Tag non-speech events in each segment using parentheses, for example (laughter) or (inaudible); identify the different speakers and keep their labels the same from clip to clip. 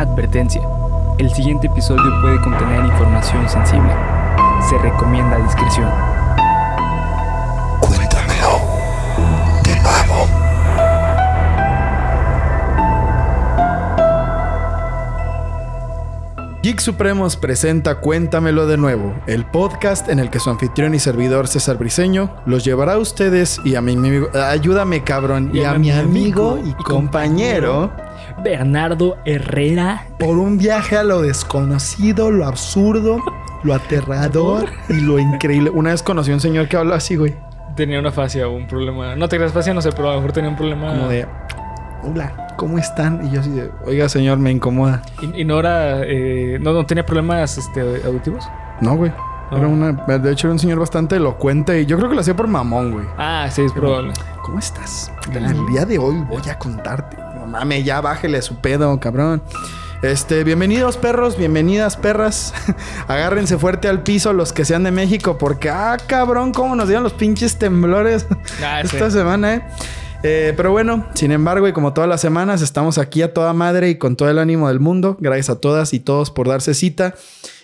Speaker 1: Advertencia. El siguiente episodio puede contener información sensible. Se recomienda discreción.
Speaker 2: Cuéntamelo de nuevo.
Speaker 3: Geek Supremos presenta Cuéntamelo de nuevo, el podcast en el que su anfitrión y servidor César Briseño los llevará a ustedes y a mi amigo, ayúdame cabrón, y, a, mi amigo y compañero
Speaker 1: Bernardo Herrera.
Speaker 3: por un viaje a lo desconocido, lo absurdo, lo aterrador y lo increíble. Una vez conocí a un señor que habló así, güey,
Speaker 1: Tenía una fascia o un problema. No te creas fascia, no sé, pero a lo mejor tenía un problema.
Speaker 3: como de, hola, ¿cómo están? Y yo así de, oiga señor, me incomoda.
Speaker 1: Y, y no era. eh, no, no tenía problemas este, auditivos.
Speaker 3: No, güey.
Speaker 1: No.
Speaker 3: Era una, de hecho era un señor bastante elocuente y yo creo que lo hacía por mamón, güey.
Speaker 1: Ah, sí, es probable.
Speaker 3: ¿Cómo estás? El día de hoy voy a contarte. No mames, ya bájele su pedo, cabrón. Este, bienvenidos perros, bienvenidas perras. (laughs) Agárrense fuerte al piso los que sean de México, porque ah, cabrón, cómo nos dieron los pinches temblores (laughs)
Speaker 1: Ah, sí.
Speaker 3: esta semana, eh. Eh, pero bueno, sin embargo, y como todas las semanas, estamos aquí a toda madre y con todo el ánimo del mundo. Gracias a todas y todos por darse cita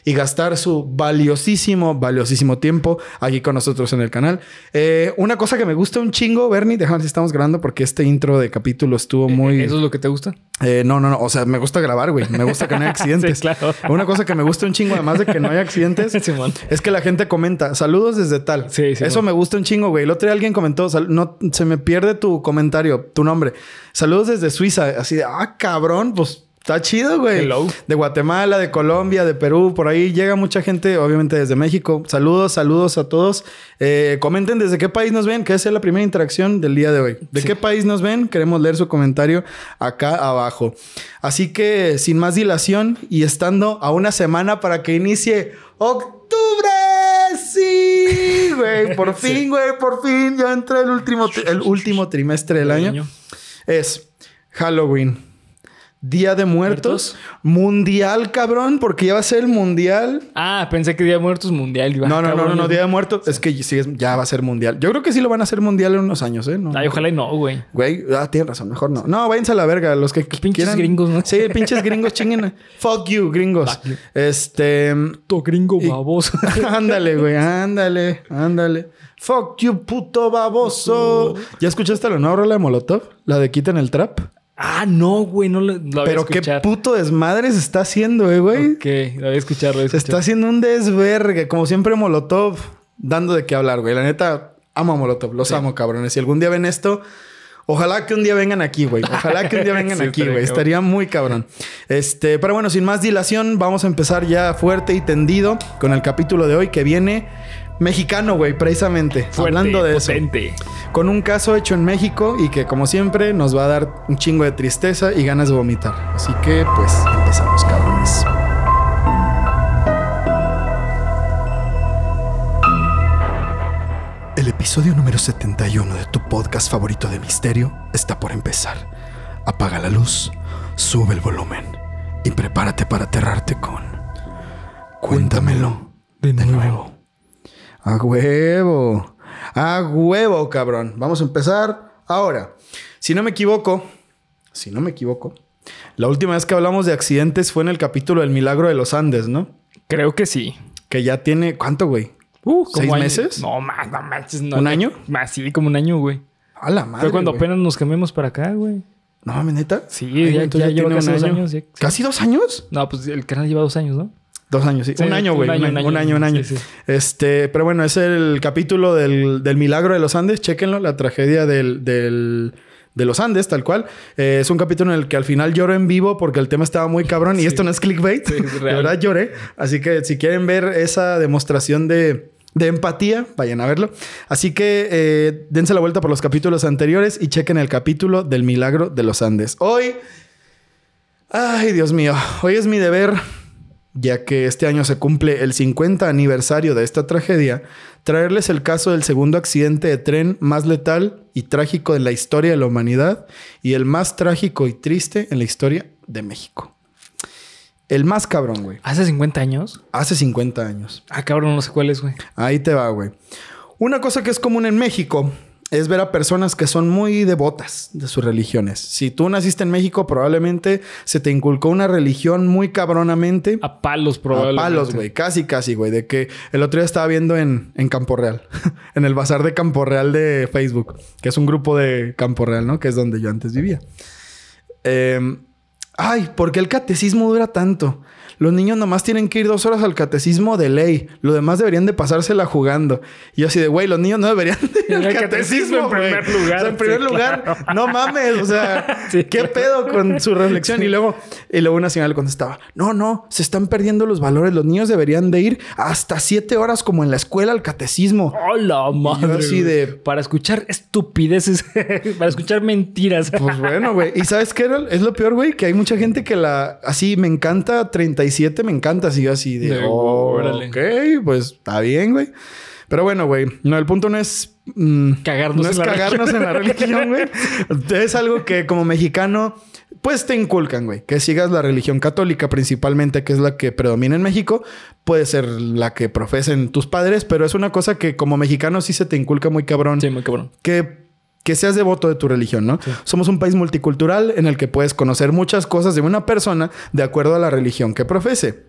Speaker 3: y gastar su valiosísimo, valiosísimo tiempo aquí con nosotros en el canal. Eh, una cosa que me gusta un chingo, Bernie, déjame ver si estamos grabando porque este intro de capítulo estuvo muy...
Speaker 1: ¿Eso es lo que te gusta?
Speaker 3: Eh, no, no, no. O sea, me gusta grabar, güey. Me gusta que no haya (laughs) accidentes.
Speaker 1: Sí, claro.
Speaker 3: Una cosa que me gusta un chingo, además de que no haya accidentes, (laughs)
Speaker 1: Simón.
Speaker 3: es que la gente comenta saludos desde tal.
Speaker 1: Sí, sí,
Speaker 3: Eso me gusta un chingo, güey. El otro día alguien comentó, no se me pierde tu comentario, tu nombre. Saludos desde Suiza. Así de, ah, cabrón, pues está chido, güey.
Speaker 1: Hello.
Speaker 3: De Guatemala, de Colombia, de Perú, por ahí llega mucha gente, obviamente desde México. Saludos, saludos a todos. Eh, comenten desde qué país nos ven, que esa es la primera interacción del día de hoy. ¿De
Speaker 1: Sí.
Speaker 3: qué país nos ven? Queremos leer su comentario acá abajo. Así que, sin más dilación y estando a una semana para que inicie octubre. Sí, güey. (laughs) Por
Speaker 1: Sí.
Speaker 3: fin, güey. Por fin. Ya entra el último, el último trimestre del año. Es Halloween. Día de Muertos. Mundial, cabrón. Porque ya va a ser el mundial.
Speaker 1: Ah, pensé que Día de Muertos Mundial. Iba,
Speaker 3: No, no, no, no, no. Día de Muertos. Es que sí, ya va a ser mundial. Yo creo que sí lo van a hacer mundial en unos años, ¿eh? No,
Speaker 1: Ay, ojalá y no, güey.
Speaker 3: Güey, ah, tienes razón, mejor no. No, váyanse a la verga, los que qu-
Speaker 1: pinches
Speaker 3: quieran.
Speaker 1: gringos, ¿no?
Speaker 3: Sí, pinches gringos, chinguen. (laughs) Fuck you, gringos.
Speaker 1: Fuck you.
Speaker 3: Este.
Speaker 1: To gringo
Speaker 3: Y-
Speaker 1: baboso. (laughs)
Speaker 3: ándale, güey, ándale, ándale. Fuck you, puto baboso. ¿Ya escuchaste la nueva rola de Molotov? La de Quiten el Trap.
Speaker 1: Ah, no, güey, no lo, lo voy a
Speaker 3: Pero qué puto desmadre se está haciendo, eh, güey.
Speaker 1: Ok, lo voy a escuchar, lo voy a
Speaker 3: Se está haciendo un desvergue. Como siempre, Molotov dando de qué hablar, güey. La neta, amo a Molotov. Los amo, cabrones. Si algún día ven esto, ojalá que un día vengan aquí, güey. (laughs) Ojalá que un día vengan
Speaker 1: Sí,
Speaker 3: aquí, güey. Estaría muy cabrón. Este, pero bueno, sin más dilación, vamos a empezar ya fuerte y tendido con el capítulo de hoy que viene mexicano, güey, precisamente.
Speaker 1: Fuerte,
Speaker 3: hablando de eso.
Speaker 1: potente.
Speaker 3: Con un caso hecho en México y que, como siempre, nos va a dar un chingo de tristeza y ganas de vomitar. Así que, pues, empezamos, cabrones. El episodio número 71 de tu podcast favorito de misterio está por empezar. Apaga la luz, sube el volumen y prepárate para aterrarte con... Cuéntamelo de nuevo. A huevo. A huevo, cabrón. Vamos a empezar ahora. Si no me equivoco, si no me equivoco, la última vez que hablamos de accidentes fue en el capítulo del milagro de los Andes, ¿no?
Speaker 1: Creo que sí.
Speaker 3: Que ya tiene, ¿cuánto, güey?
Speaker 1: Uh,
Speaker 3: ¿Seis
Speaker 1: año-
Speaker 3: meses?
Speaker 1: No, más, no manches. No,
Speaker 3: ¿Un
Speaker 1: no.
Speaker 3: año?
Speaker 1: Más, sí, como un año, güey.
Speaker 3: A la madre.
Speaker 1: Fue cuando
Speaker 3: güey.
Speaker 1: apenas nos cambiamos para acá, güey.
Speaker 3: No mames, neta.
Speaker 1: Sí,
Speaker 3: Ay,
Speaker 1: ya, ya lleva casi dos
Speaker 3: año.
Speaker 1: años. ya.
Speaker 3: ¿Casi dos años?
Speaker 1: No, pues el canal lleva dos años, ¿no?
Speaker 3: Dos años, sí.
Speaker 1: Sí,
Speaker 3: un año, güey. Un,
Speaker 1: un
Speaker 3: año, un
Speaker 1: año.
Speaker 3: año, un año.
Speaker 1: Sí, sí.
Speaker 3: Este, pero bueno, es el capítulo del, del milagro de los Andes. Chéquenlo, la tragedia del, del- de los Andes, tal cual. Eh, es un capítulo en el que al final lloro en vivo porque el tema estaba muy cabrón y
Speaker 1: Sí.
Speaker 3: esto no es clickbait.
Speaker 1: Sí, es (laughs)
Speaker 3: de verdad lloré. Así que si quieren ver esa demostración de, de empatía, vayan a verlo. Así que eh, dense la vuelta por los capítulos anteriores y chequen el capítulo del milagro de los Andes. Hoy. Ay, Dios mío. Hoy es mi deber ya que este año se cumple el 50 aniversario de esta tragedia, traerles el caso del segundo accidente de tren más letal y trágico en la historia de la humanidad y el más trágico y triste en la historia de México. El más cabrón, güey.
Speaker 1: ¿Hace 50 años?
Speaker 3: Hace 50 años.
Speaker 1: Ah, cabrón, no sé cuál es, güey.
Speaker 3: Ahí te va, güey. Una cosa que es común en México es ver a personas que son muy devotas de sus religiones. Si tú naciste en México, probablemente se te inculcó una religión muy cabronamente.
Speaker 1: A palos, probablemente.
Speaker 3: A palos, güey. Casi, casi, güey. De que el otro día estaba viendo en, en Campo Real. (laughs) en el bazar de Campo Real de Facebook. Que es un grupo de Campo Real, ¿no? Que es donde yo antes vivía. Eh, ay, ¿por qué el catecismo dura tanto? Los niños nomás tienen que ir dos horas al catecismo de ley. Lo demás deberían de pasársela jugando. Y yo así de, güey, los niños no deberían de ir al catecismo,
Speaker 1: catecismo en primer lugar,
Speaker 3: O sea, en primer
Speaker 1: sí,
Speaker 3: lugar,
Speaker 1: claro.
Speaker 3: no mames. O sea, (laughs)
Speaker 1: Sí,
Speaker 3: ¿qué
Speaker 1: claro.
Speaker 3: pedo con su reflexión? Y luego, y luego una señora le contestaba, no, no, se están perdiendo los valores. Los niños deberían de ir hasta siete horas como en la escuela al catecismo.
Speaker 1: ¡Hola, madre!
Speaker 3: así de-
Speaker 1: Para escuchar estupideces, (laughs) para escuchar mentiras.
Speaker 3: Pues bueno, güey. ¿Y sabes qué es lo peor, güey? Que hay mucha gente que la... Así, me encanta 37, me encanta. Así, así de...
Speaker 1: De-
Speaker 3: "Oh, ok, pues está bien, güey. Pero bueno, güey. No, el punto no es... mm,
Speaker 1: Cagarnos
Speaker 3: no es
Speaker 1: en la
Speaker 3: cagarnos en la religión, güey. (laughs) Es algo que como mexicano... Pues te inculcan, güey. Que sigas la religión católica principalmente, que es la que predomina en México. Puede ser la que profesen tus padres, pero es una cosa que como mexicano sí se te inculca muy cabrón
Speaker 1: Sí, muy cabrón.
Speaker 3: que, que seas devoto de tu religión, ¿no? Somos un país multicultural en el que puedes conocer muchas cosas de una persona de acuerdo a la religión que profese.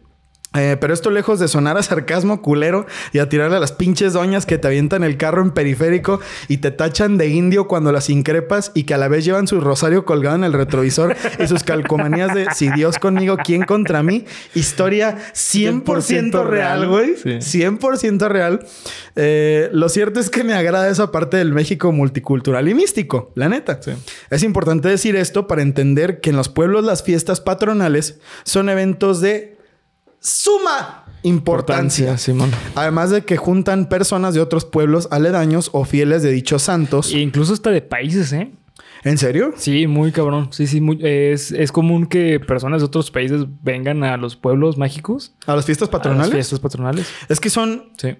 Speaker 3: Eh, pero esto lejos de sonar a sarcasmo culero y a tirarle a las pinches doñas que te avientan el carro en periférico y te tachan de indio cuando las increpas y que a la vez llevan su rosario colgado en el retrovisor y sus calcomanías de si Dios conmigo, ¿quién contra mí? Historia 100% real, güey.
Speaker 1: Sí.
Speaker 3: 100% real. Eh, lo cierto es que me agrada esa parte del México multicultural y místico, la neta.
Speaker 1: Sí.
Speaker 3: Es importante decir esto para entender que en los pueblos las fiestas patronales son eventos de suma importancia.
Speaker 1: Simón.
Speaker 3: Además de que juntan personas de otros pueblos aledaños o fieles de dichos santos.
Speaker 1: E incluso hasta de países, ¿eh?
Speaker 3: ¿En serio?
Speaker 1: Sí, muy cabrón. Sí, sí, muy- es, es común que personas de otros países vengan a los pueblos mágicos.
Speaker 3: ¿A las fiestas
Speaker 1: A las
Speaker 3: patronales?
Speaker 1: fiestas patronales.
Speaker 3: Es que son
Speaker 1: Sí.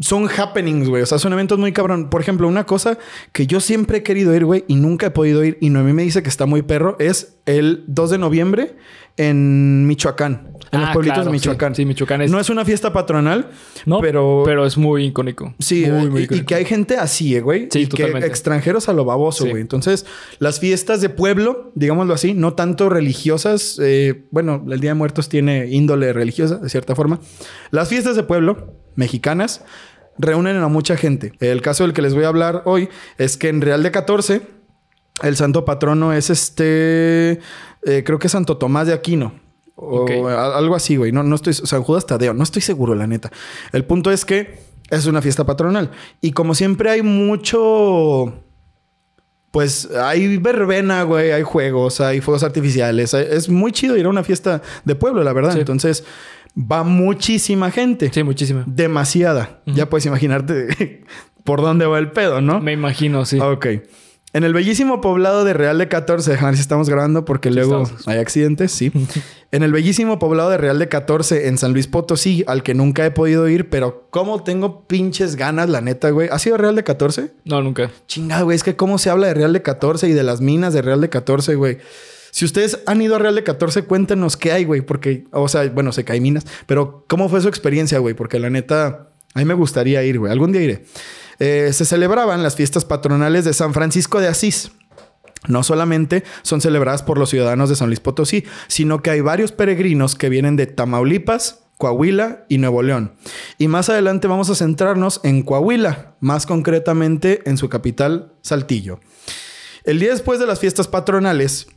Speaker 3: Son happenings, güey. O sea, son eventos muy cabrón. Por ejemplo, una cosa que yo siempre he querido ir, güey, y nunca he podido ir, y Noemí me dice que está muy perro, es el 2 de noviembre en Michoacán. En los
Speaker 1: Ah,
Speaker 3: pueblitos
Speaker 1: claro,
Speaker 3: de Michoacán.
Speaker 1: Sí, sí, Michoacán es.
Speaker 3: No es una fiesta patronal,
Speaker 1: no,
Speaker 3: pero...
Speaker 1: pero es muy icónico.
Speaker 3: Sí,
Speaker 1: muy, muy
Speaker 3: y- y,
Speaker 1: icónico.
Speaker 3: que hay gente así, eh, güey.
Speaker 1: Sí,
Speaker 3: y que
Speaker 1: totalmente.
Speaker 3: extranjeros a lo baboso,
Speaker 1: Sí.
Speaker 3: güey. Entonces, las fiestas de pueblo, digámoslo así, no tanto religiosas. eh, bueno, el Día de Muertos tiene índole religiosa, de cierta forma. Las fiestas de pueblo, mexicanas, reúnen a mucha gente. El caso del que les voy a hablar hoy es que en Real de 14, el santo patrono es este. eh, creo que es Santo Tomás de Aquino. O algo así, güey. No, no estoy. San Judas Tadeo. No estoy seguro, la neta. El punto es que es una fiesta patronal. Y como siempre hay mucho. Pues hay verbena, güey, hay juegos, hay fuegos artificiales. hay- Es muy chido ir a una fiesta de pueblo, la verdad.
Speaker 1: Sí.
Speaker 3: Entonces, va muchísima gente.
Speaker 1: Sí, muchísimo.
Speaker 3: Demasiada. Ya puedes imaginarte (laughs) por dónde va el pedo, ¿no?
Speaker 1: Me imagino, sí.
Speaker 3: Ok. En el bellísimo poblado de Real de 14, déjame ver si estamos grabando porque luego
Speaker 1: estamos.
Speaker 3: hay accidentes, sí. (laughs) en el bellísimo poblado de Real de 14 en San Luis Potosí, al que nunca he podido ir, pero cómo tengo pinches ganas, la neta, güey. ¿Has ido a Real de 14?
Speaker 1: No, nunca.
Speaker 3: Chingada, güey, es que cómo se habla de Real de 14 y de las minas de Real de 14, güey. Si ustedes han ido a Real de 14, cuéntenos qué hay, güey, porque, o sea, bueno, sé que hay minas, pero ¿cómo fue su experiencia, güey? Porque la neta, a mí me gustaría ir, güey. Algún día iré. Eh, se celebraban las fiestas patronales de San Francisco de Asís. No solamente son celebradas por los ciudadanos de San Luis Potosí, sino que hay varios peregrinos que vienen de Tamaulipas, Coahuila y Nuevo León. Y más adelante vamos a centrarnos en Coahuila, más concretamente en su capital, Saltillo. El día después de las fiestas patronales,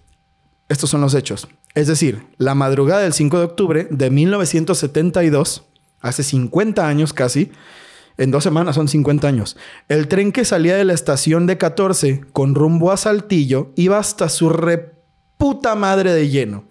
Speaker 3: estos son los hechos. Es decir, la madrugada del 5 de octubre de 1972, hace 50 años casi, en dos semanas son 50 años, el tren que salía de la estación de 14 con rumbo a Saltillo iba hasta su reputa madre de lleno.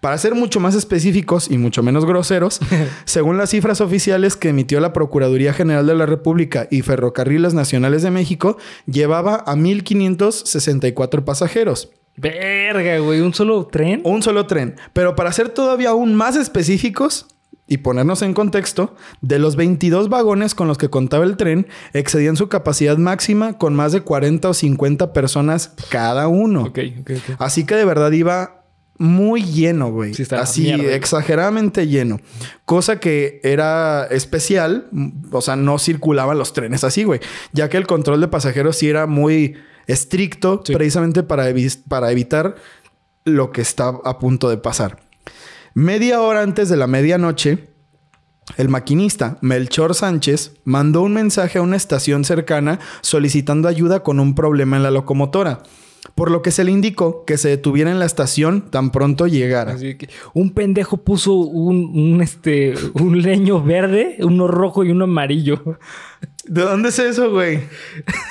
Speaker 3: Para ser mucho más específicos y mucho menos groseros, (laughs) según las cifras oficiales que emitió la Procuraduría General de la República y Ferrocarriles Nacionales de México, llevaba a 1.564 pasajeros.
Speaker 1: Verga, güey. ¿Un solo tren?
Speaker 3: Un solo tren. Pero para ser todavía aún más específicos y ponernos en contexto, de los 22 vagones con los que contaba el tren, excedían su capacidad máxima con más de 40 o 50 personas cada uno.
Speaker 1: Ok, ok, ok.
Speaker 3: Así que de verdad iba muy lleno, güey.
Speaker 1: Sí,
Speaker 3: Así,
Speaker 1: mierda, güey.
Speaker 3: exageradamente lleno. Cosa que era especial, o sea, no circulaban los trenes así, güey. Ya que el control de pasajeros sí era muy estricto,
Speaker 1: Sí.
Speaker 3: precisamente para, evi- para evitar lo que está a punto de pasar. Media hora antes de la medianoche, el maquinista, Melchor Sánchez, mandó un mensaje a una estación cercana solicitando ayuda con un problema en la locomotora, por lo que se le indicó que se detuviera en la estación tan pronto llegara.
Speaker 1: Así que un pendejo puso un, un, este, un leño verde, uno rojo y uno amarillo.
Speaker 3: ¿De dónde es eso, güey?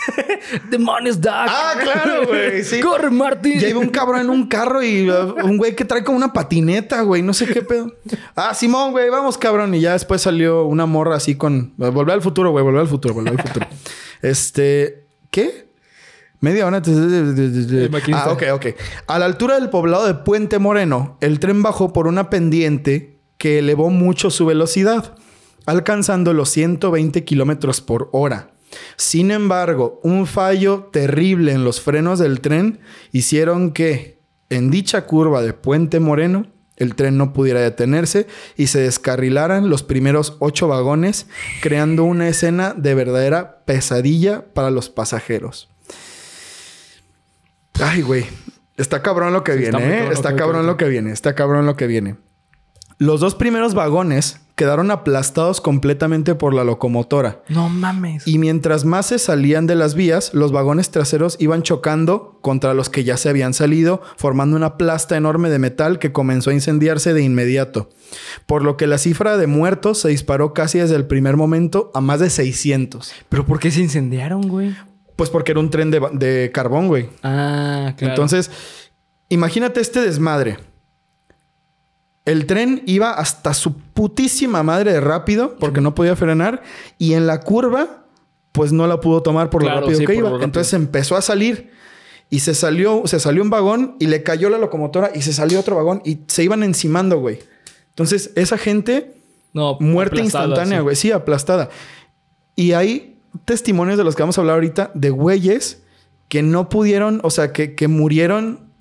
Speaker 3: (laughs)
Speaker 1: ¡Demonios, Doc!
Speaker 3: Ah, claro, güey, sí.
Speaker 1: ¡Corre, Marty!
Speaker 3: Ya iba un cabrón en un carro y uh, un güey que trae como una patineta, güey. No sé qué pedo. Ah, Simón, güey, vamos, cabrón. Y ya después salió una morra así con... Volver al futuro, güey. Volver al futuro, volver al futuro. (laughs) Este... ¿Qué? Media hora antes... Ah, ok, ok. A la altura del poblado de Puente Moreno, el tren bajó por una pendiente que elevó mucho su velocidad, alcanzando los 120 kilómetros por hora. Sin embargo, un fallo terrible en los frenos del tren hicieron que en dicha curva de Puente Moreno el tren no pudiera detenerse y se descarrilaran los primeros ocho vagones, creando una escena de verdadera pesadilla para los pasajeros. Ay, güey. Está cabrón lo que
Speaker 1: Sí, está
Speaker 3: viene,
Speaker 1: muy
Speaker 3: ¿eh?
Speaker 1: cabrón,
Speaker 3: Está cabrón lo que viene. Está cabrón lo que viene. Los dos primeros vagones quedaron aplastados completamente por la locomotora.
Speaker 1: No mames.
Speaker 3: Y mientras más se salían de las vías, los vagones traseros iban chocando contra los que ya se habían salido, formando una plasta enorme de metal que comenzó a incendiarse de inmediato. Por lo que la cifra de muertos se disparó casi desde el primer momento a más de 600.
Speaker 1: ¿Pero por qué se incendiaron, güey?
Speaker 3: Pues porque era un tren de, de carbón, güey.
Speaker 1: Ah, claro.
Speaker 3: Entonces, imagínate este desmadre. El tren iba hasta su putísima madre de rápido porque no podía frenar y en la curva pues no la pudo tomar por
Speaker 1: Claro,
Speaker 3: lo rápido
Speaker 1: sí,
Speaker 3: que iba.
Speaker 1: rápido.
Speaker 3: Entonces empezó a salir y se salió, se salió un vagón y le cayó la locomotora y se salió otro vagón y se iban encimando, güey. Entonces esa gente
Speaker 1: no,
Speaker 3: muerte instantánea, güey. Sí, aplastada. Y hay testimonios de los que vamos a hablar ahorita de güeyes que no pudieron, o sea, que, que murieron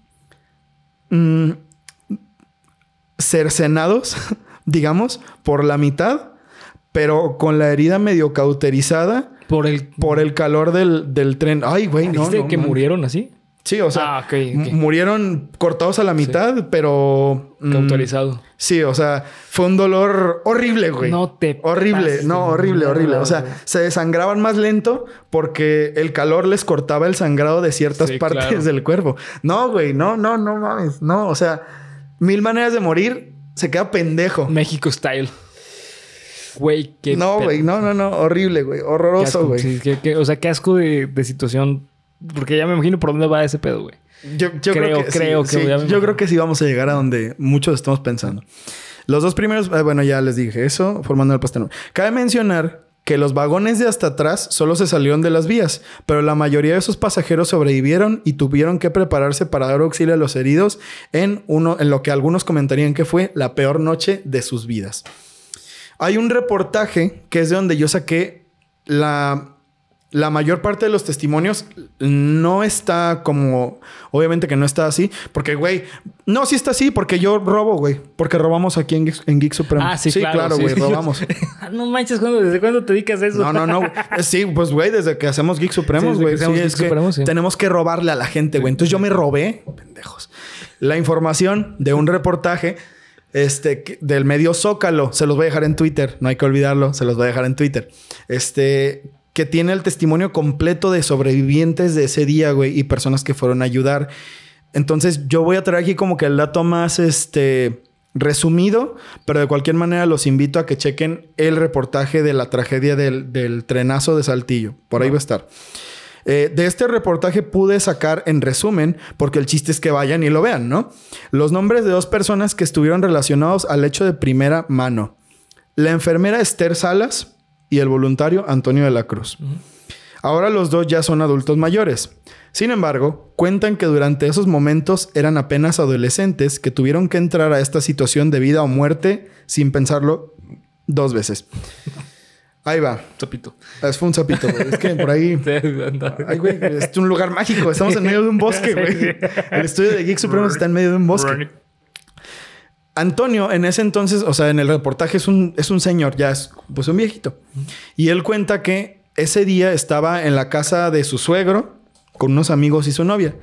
Speaker 3: mm, cercenados, (laughs) digamos, por la mitad, pero con la herida medio cauterizada
Speaker 1: Por el...
Speaker 3: por el calor del, del tren. Ay, güey, no.
Speaker 1: ¿Dijiste
Speaker 3: no,
Speaker 1: que murieron así?
Speaker 3: Sí, o sea,
Speaker 1: Ah,
Speaker 3: murieron cortados a la mitad, pero... mm,
Speaker 1: Cauterizado.
Speaker 3: Sí, o sea, fue un dolor horrible, güey.
Speaker 1: No te
Speaker 3: Horrible,
Speaker 1: pases
Speaker 3: no, horrible, horrible. O sea, se desangraban más lento porque el calor les cortaba el sangrado de ciertas
Speaker 1: Sí,
Speaker 3: partes
Speaker 1: claro.
Speaker 3: del cuerpo. No, güey, no, no, no mames. No, o sea, mil maneras de morir, se queda pendejo.
Speaker 1: México style. Güey, qué
Speaker 3: No, güey, no, no, no, horrible, güey, horroroso, güey.
Speaker 1: sí, o sea, qué asco de, de situación. Porque ya me imagino por dónde va ese pedo, güey.
Speaker 3: Yo, yo creo,
Speaker 1: Creo-
Speaker 3: que,
Speaker 1: creo
Speaker 3: sí,
Speaker 1: que
Speaker 3: yo
Speaker 1: imagino.
Speaker 3: creo que sí vamos a llegar a donde muchos estamos pensando. Los dos primeros, eh, bueno, ya les dije eso, formando el pastel. Cabe mencionar que los vagones de hasta atrás solo se salieron de las vías, pero la mayoría de esos pasajeros sobrevivieron y tuvieron que prepararse para dar auxilio a los heridos en uno, en lo que algunos comentarían que fue la peor noche de sus vidas. Hay un reportaje que es de donde yo saqué la, la mayor parte de los testimonios. No está como... Obviamente que no está así. Porque, güey... No, sí está así porque yo robo, güey. Porque robamos aquí en, en Geek Supremo.
Speaker 1: Ah, sí, claro. sí,
Speaker 3: güey.
Speaker 1: sí.
Speaker 3: robamos. (laughs)
Speaker 1: no manches, ¿cuándo- ¿desde cuándo te dedicas a eso?
Speaker 3: No, no, no. güey. Sí, pues, güey, desde que hacemos Geek Supremos, güey. Sí, es que
Speaker 1: sí.
Speaker 3: tenemos que robarle a la gente, güey. Entonces yo me robé, pendejos, la información de un reportaje este, del medio Zócalo. Se los voy a dejar en Twitter. No hay que olvidarlo. Se los voy a dejar en Twitter. Este, que tiene el testimonio completo de sobrevivientes de ese día, güey, y personas que fueron a ayudar. Entonces, yo voy a traer aquí como que el dato más, este, resumido, pero de cualquier manera los invito a que chequen el reportaje de la tragedia del, del trenazo de Saltillo. Por ahí va a estar. Eh, de este reportaje pude sacar en resumen, porque el chiste es que vayan y lo vean, ¿no? Los nombres de dos personas que estuvieron relacionados al hecho de primera mano. La enfermera Esther Salas y el voluntario Antonio de la Cruz. Ahora los dos ya son adultos mayores. Sin embargo, cuentan que durante esos momentos eran apenas adolescentes que tuvieron que entrar a esta situación de vida o muerte sin pensarlo dos veces. Ahí va.
Speaker 1: Topito.
Speaker 3: Es fue un sapito, güey. Es que por ahí. (laughs) Ay, güey, es un lugar mágico. Estamos en medio de un bosque, (laughs) güey. El estudio de Geek Supremos está en medio de un bosque. Antonio en ese entonces, o sea, en el reportaje es un, es un señor, ya es pues un viejito. Y él cuenta que ese día estaba en la casa de su suegro con unos amigos y su novia.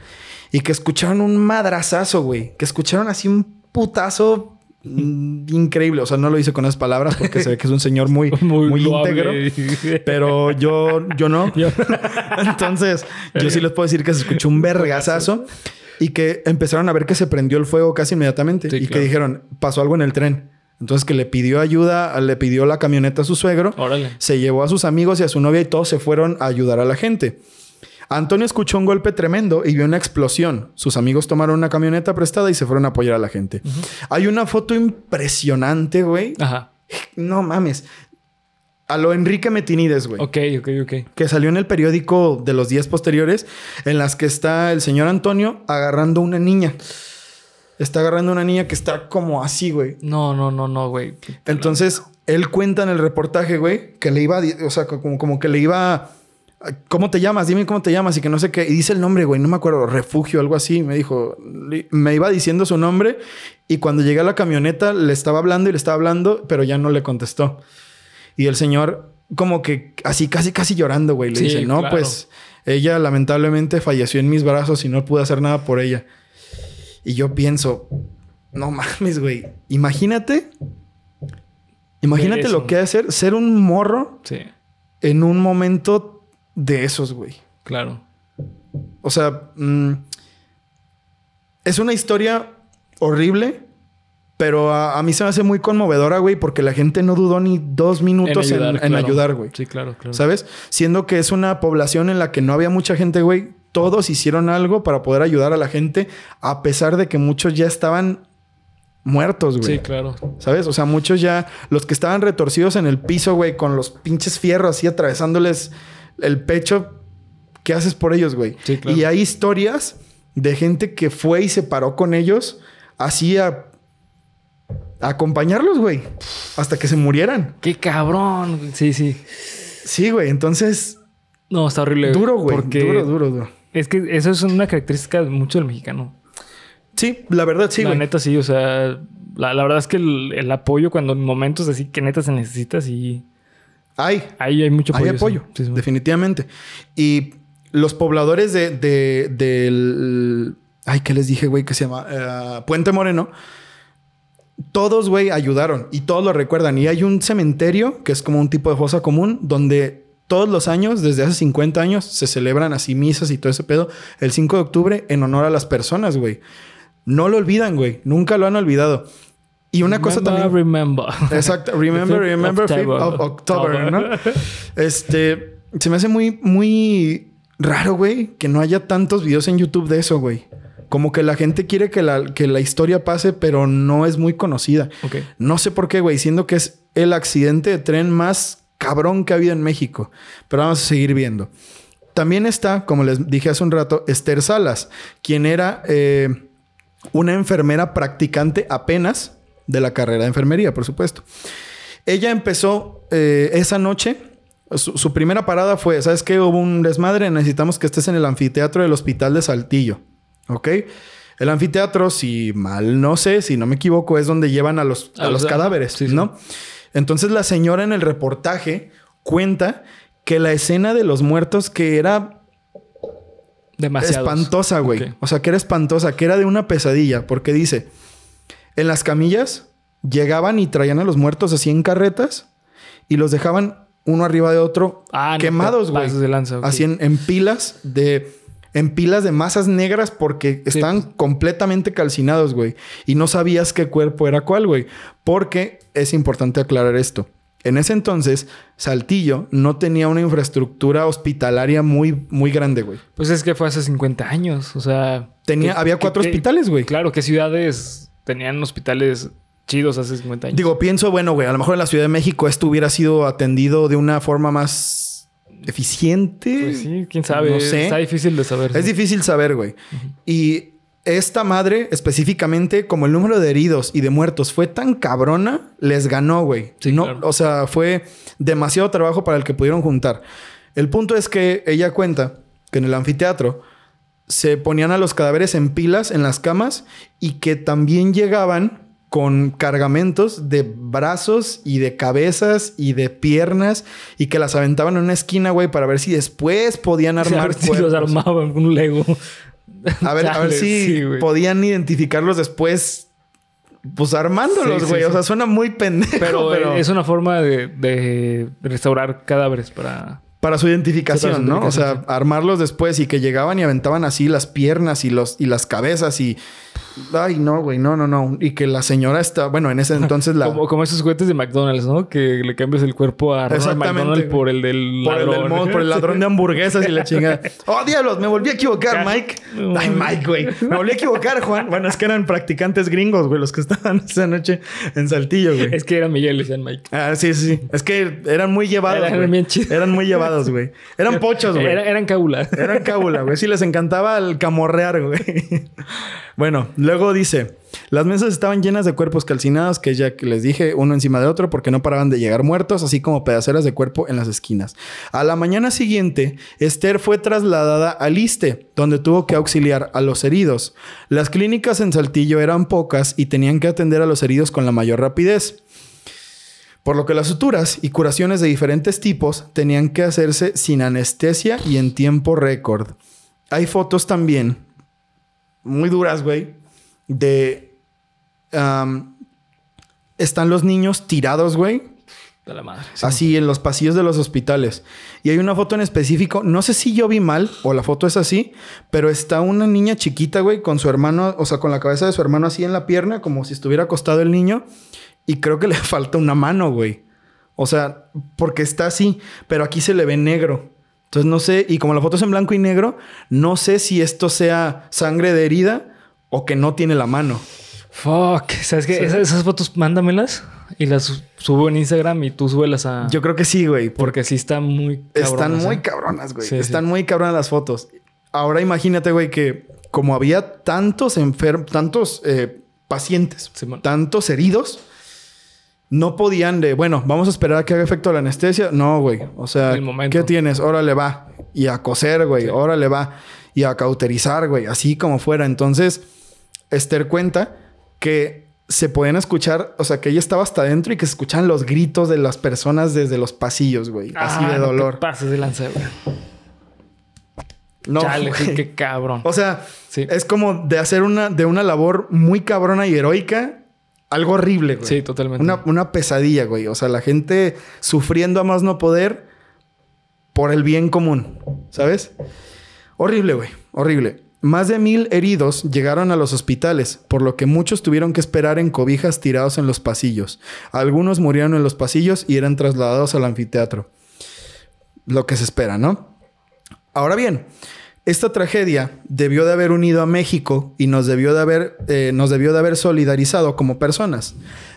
Speaker 3: Y que escucharon un madrazazo, güey. Que escucharon así un putazo mm, increíble. O sea, no lo hice con esas palabras porque se ve que es un señor muy, (laughs) muy,
Speaker 1: Muy
Speaker 3: íntegro. Pero yo, yo no. (laughs) Entonces, yo sí les puedo decir que se escuchó un vergazazo y que empezaron a ver que se prendió el fuego casi inmediatamente
Speaker 1: Sí,
Speaker 3: y que dijeron, pasó algo en el tren. Entonces, que le pidió ayuda, le pidió la camioneta a su suegro,
Speaker 1: Órale.
Speaker 3: se llevó a sus amigos y a su novia y todos se fueron a ayudar a la gente. Antonio escuchó un golpe tremendo y vio una explosión. Sus amigos tomaron una camioneta prestada y se fueron a apoyar a la gente. Hay una foto impresionante, güey.
Speaker 1: Ajá.
Speaker 3: No mames. A lo Enrique Metinides, güey
Speaker 1: Ok, ok, ok.
Speaker 3: que salió en el periódico de los días posteriores, en las que está el señor Antonio agarrando una niña. Está agarrando una niña que está como así, güey.
Speaker 1: No, no, no, no, güey.
Speaker 3: Entonces, él cuenta en el reportaje, güey, que le iba, o sea, como, como que le iba, ¿cómo te llamas? Dime cómo te llamas y que no sé qué. Y dice el nombre, güey, no me acuerdo, refugio, algo así. Me dijo, me iba diciendo su nombre y cuando llegué a la camioneta le estaba hablando y le estaba hablando, pero ya no le contestó. Y el señor, como que así, casi, casi llorando, güey, le
Speaker 1: Sí,
Speaker 3: dice, no,
Speaker 1: claro.
Speaker 3: pues ella lamentablemente falleció en mis brazos y no pude hacer nada por ella. Y yo pienso, no mames, güey, imagínate. Imagínate lo que ha de ser ser un morro
Speaker 1: Sí,
Speaker 3: en un momento de esos, güey.
Speaker 1: claro.
Speaker 3: O sea, mm, es una historia horrible, pero a, a mí se me hace muy conmovedora, güey, porque la gente no dudó ni dos minutos en, en
Speaker 1: claro.
Speaker 3: ayudar, güey.
Speaker 1: Sí, claro, claro.
Speaker 3: ¿Sabes? Siendo que es una población en la que no había mucha gente, güey. Todos hicieron algo para poder ayudar a la gente, a pesar de que muchos ya estaban muertos, güey.
Speaker 1: Sí, claro.
Speaker 3: ¿Sabes? O sea, muchos ya, los que estaban retorcidos en el piso, güey, con los pinches fierros así atravesándoles el pecho, ¿qué haces por ellos, güey?
Speaker 1: Sí, claro.
Speaker 3: Y hay historias de gente que fue y se paró con ellos así a, a acompañarlos, güey, hasta que se murieran.
Speaker 1: Qué cabrón. Sí, sí.
Speaker 3: Sí, güey, entonces,
Speaker 1: No, está horrible.
Speaker 3: duro, güey,
Speaker 1: Porque
Speaker 3: duro, duro, duro.
Speaker 1: es que eso es una característica mucho del mexicano.
Speaker 3: Sí, la verdad, sí,
Speaker 1: la
Speaker 3: güey.
Speaker 1: neta, sí. O sea, la, la verdad es que el, el apoyo cuando en momentos así que neta se necesita, sí.
Speaker 3: Hay,
Speaker 1: Ahí hay mucho apoyo.
Speaker 3: hay apoyo,
Speaker 1: Sí, sí.
Speaker 3: definitivamente. Y los pobladores de, de- del... Ay, ¿qué les dije, güey? Que se llama Eh, Puente Moreno. Todos, güey, ayudaron y todos lo recuerdan. Y hay un cementerio que es como un tipo de fosa común donde todos los años, desde hace 50 años, se celebran así misas y todo ese pedo el 5 de octubre en honor a las personas, güey. No lo olvidan, güey. Nunca lo han olvidado. Y una cosa también...
Speaker 1: Remember.
Speaker 3: Exacto. (laughs) Remember, remember,
Speaker 1: of
Speaker 3: 5th of October, ¿no? (laughs) Este, se me hace muy, muy raro, güey, que no haya tantos videos en YouTube de eso, güey. Como que la gente quiere que la, que la historia pase, pero no es muy conocida. No sé por qué, güey, siendo que es el accidente de tren más cabrón que ha habido en México. Pero vamos a seguir viendo. También está, como les dije hace un rato, Esther Salas, quien era eh, una enfermera practicante apenas de la carrera de enfermería, por supuesto. Ella empezó eh, esa noche. Su, su primera parada fue, ¿sabes qué? Hubo un desmadre, necesitamos que estés en el anfiteatro del Hospital de Saltillo. ¿Ok? El anfiteatro, si mal no sé, si no me equivoco, es donde llevan a los, a
Speaker 1: A
Speaker 3: los cadáveres,
Speaker 1: sí, sí.
Speaker 3: ¿no? Entonces la señora en el reportaje cuenta que la escena de los muertos que era
Speaker 1: Demasiado.
Speaker 3: espantosa, güey. O sea, que era espantosa, que era de una pesadilla, porque dice, en las camillas llegaban y traían a los muertos así en carretas y los dejaban uno arriba de otro
Speaker 1: Ah,
Speaker 3: quemados, güey. Así en, en pilas de en pilas de masas negras porque estaban completamente calcinados, güey. Y no sabías qué cuerpo era cuál, güey. Porque es importante aclarar esto. En ese entonces, Saltillo no tenía una infraestructura hospitalaria muy, muy grande, güey.
Speaker 1: Pues es que fue hace 50 años. O sea.
Speaker 3: Tenía,
Speaker 1: ¿qué-
Speaker 3: había cuatro hospitales, güey.
Speaker 1: Claro, ¿qué ciudades tenían hospitales chidos hace 50 años?
Speaker 3: Digo, pienso, bueno, güey, a lo mejor en la Ciudad de México esto hubiera sido atendido de una forma más eficiente.
Speaker 1: Pues sí, quién sabe.
Speaker 3: No sé.
Speaker 1: Está difícil de saber.
Speaker 3: Es
Speaker 1: sí.
Speaker 3: difícil saber, güey. Y esta madre, específicamente, como el número de heridos y de muertos fue tan cabrona, les ganó, güey.
Speaker 1: Sí,
Speaker 3: no,
Speaker 1: claro.
Speaker 3: O sea, fue demasiado trabajo para el que pudieron juntar. El punto es que ella cuenta que en el anfiteatro se ponían a los cadáveres en pilas en las camas y que también llegaban con cargamentos de brazos y de cabezas y de piernas y que las aventaban en una esquina, güey, para ver si después podían (laughs) armar
Speaker 1: ver si los armaban con un Lego.
Speaker 3: A ver, a ver si
Speaker 1: sí,
Speaker 3: podían identificarlos después, pues armándolos,
Speaker 1: Sí, sí,
Speaker 3: güey. O sea, suena muy pendejo,
Speaker 1: Pero,
Speaker 3: pero,
Speaker 1: eh, es una forma de, de restaurar cadáveres para...
Speaker 3: para su identificación,
Speaker 1: Sí, para su
Speaker 3: ¿no? O sea, armarlos después y que llegaban y aventaban así las piernas y los y las cabezas y ay, no, güey, no, no, no, y que la señora está, bueno, en ese (laughs) entonces la
Speaker 1: Como, como esos juguetes de McDonald's, ¿no? Que le cambias el cuerpo a Ronald McDonald por el del
Speaker 3: por el, del
Speaker 1: ladrón.
Speaker 3: mo- por el ladrón de (laughs) hamburguesas y la chingada. (laughs) ¡Oh, diablos! Me volví a equivocar,
Speaker 1: Ca-
Speaker 3: Mike. Ay. Mike, güey. Me volví a equivocar, Juan. Bueno, es que eran practicantes gringos, güey, los que estaban esa noche en Saltillo, güey.
Speaker 1: Es que era Miguel, decían Mike.
Speaker 3: Ah, sí, sí. sí. Es que eran muy llevados.
Speaker 1: Eran
Speaker 3: güey.
Speaker 1: bien chidos.
Speaker 3: Eran muy llevados, güey. Eran pochos, güey.
Speaker 1: Era- eran cábula.
Speaker 3: Eran cábula, güey. Sí, les encantaba el camorrear, güey. Bueno, luego dice: Las mesas estaban llenas de cuerpos calcinados, que ya que les dije, uno encima de otro, porque no paraban de llegar muertos, así como pedaceras de cuerpo en las esquinas. A la mañana siguiente, Esther fue trasladada al ISTE, donde tuvo que auxiliar a los heridos. Las clínicas en Saltillo eran pocas y tenían que atender a los heridos con la mayor rapidez. Por lo que las suturas y curaciones de diferentes tipos tenían que hacerse sin anestesia y en tiempo récord. Hay fotos también, muy duras, güey, de... están los niños tirados, güey,
Speaker 1: De la madre.
Speaker 3: así en los pasillos de los hospitales. Y hay una foto en específico, no sé si yo vi mal o la foto es así, pero está una niña chiquita, güey, con su hermano, o sea, con la cabeza de su hermano así en la pierna, como si estuviera acostado el niño. Y creo que le (laughs) falta una mano, güey. O sea, porque está así, pero aquí se le ve negro. Entonces no sé, y como la foto es en blanco y negro, no sé si esto sea sangre de herida o que no tiene la mano.
Speaker 1: Fuck. ¿Sabes qué?
Speaker 3: Sí.
Speaker 1: Esas, esas fotos mándamelas y las su- subo en Instagram y tú súbelas a...
Speaker 3: Yo creo que sí, güey, porque
Speaker 1: sí está muy
Speaker 3: Están
Speaker 1: cabronas,
Speaker 3: muy
Speaker 1: ¿eh?
Speaker 3: cabronas, güey.
Speaker 1: Sí,
Speaker 3: Están
Speaker 1: sí.
Speaker 3: muy cabronas las fotos. Ahora imagínate, güey, que como había tantos enfermos, tantos eh, pacientes, tantos heridos, no podían de, bueno, vamos a esperar a que haga efecto la anestesia. No, güey. O sea. ¿qué tienes? Órale, va. Y a coser, güey.
Speaker 1: Sí.
Speaker 3: Órale, va. Y a cauterizar, güey. Así como fuera. Entonces, Esther cuenta que se podían escuchar, o sea, que ella estaba hasta adentro y que se escuchaban los gritos de las personas desde los pasillos, güey. Así
Speaker 1: Ah,
Speaker 3: de
Speaker 1: no te
Speaker 3: dolor.
Speaker 1: pases de lanza, güey.
Speaker 3: No,
Speaker 1: Chale,
Speaker 3: güey.
Speaker 1: qué cabrón.
Speaker 3: O sea,
Speaker 1: Sí.
Speaker 3: es como de hacer una, de una labor muy cabrona y heroica, algo horrible, güey.
Speaker 1: Sí, totalmente.
Speaker 3: Una, una pesadilla, güey. O sea, la gente sufriendo a más no poder por el bien común, ¿sabes? Horrible, güey. Horrible. Más de mil heridos llegaron a los hospitales, por lo que muchos tuvieron que esperar en cobijas tirados en los pasillos. Algunos murieron en los pasillos y eran trasladados al anfiteatro. Lo que se espera, ¿no? Ahora bien, esta tragedia debió de haber unido a México y nos debió de haber, eh, nos debió de haber solidarizado como personas.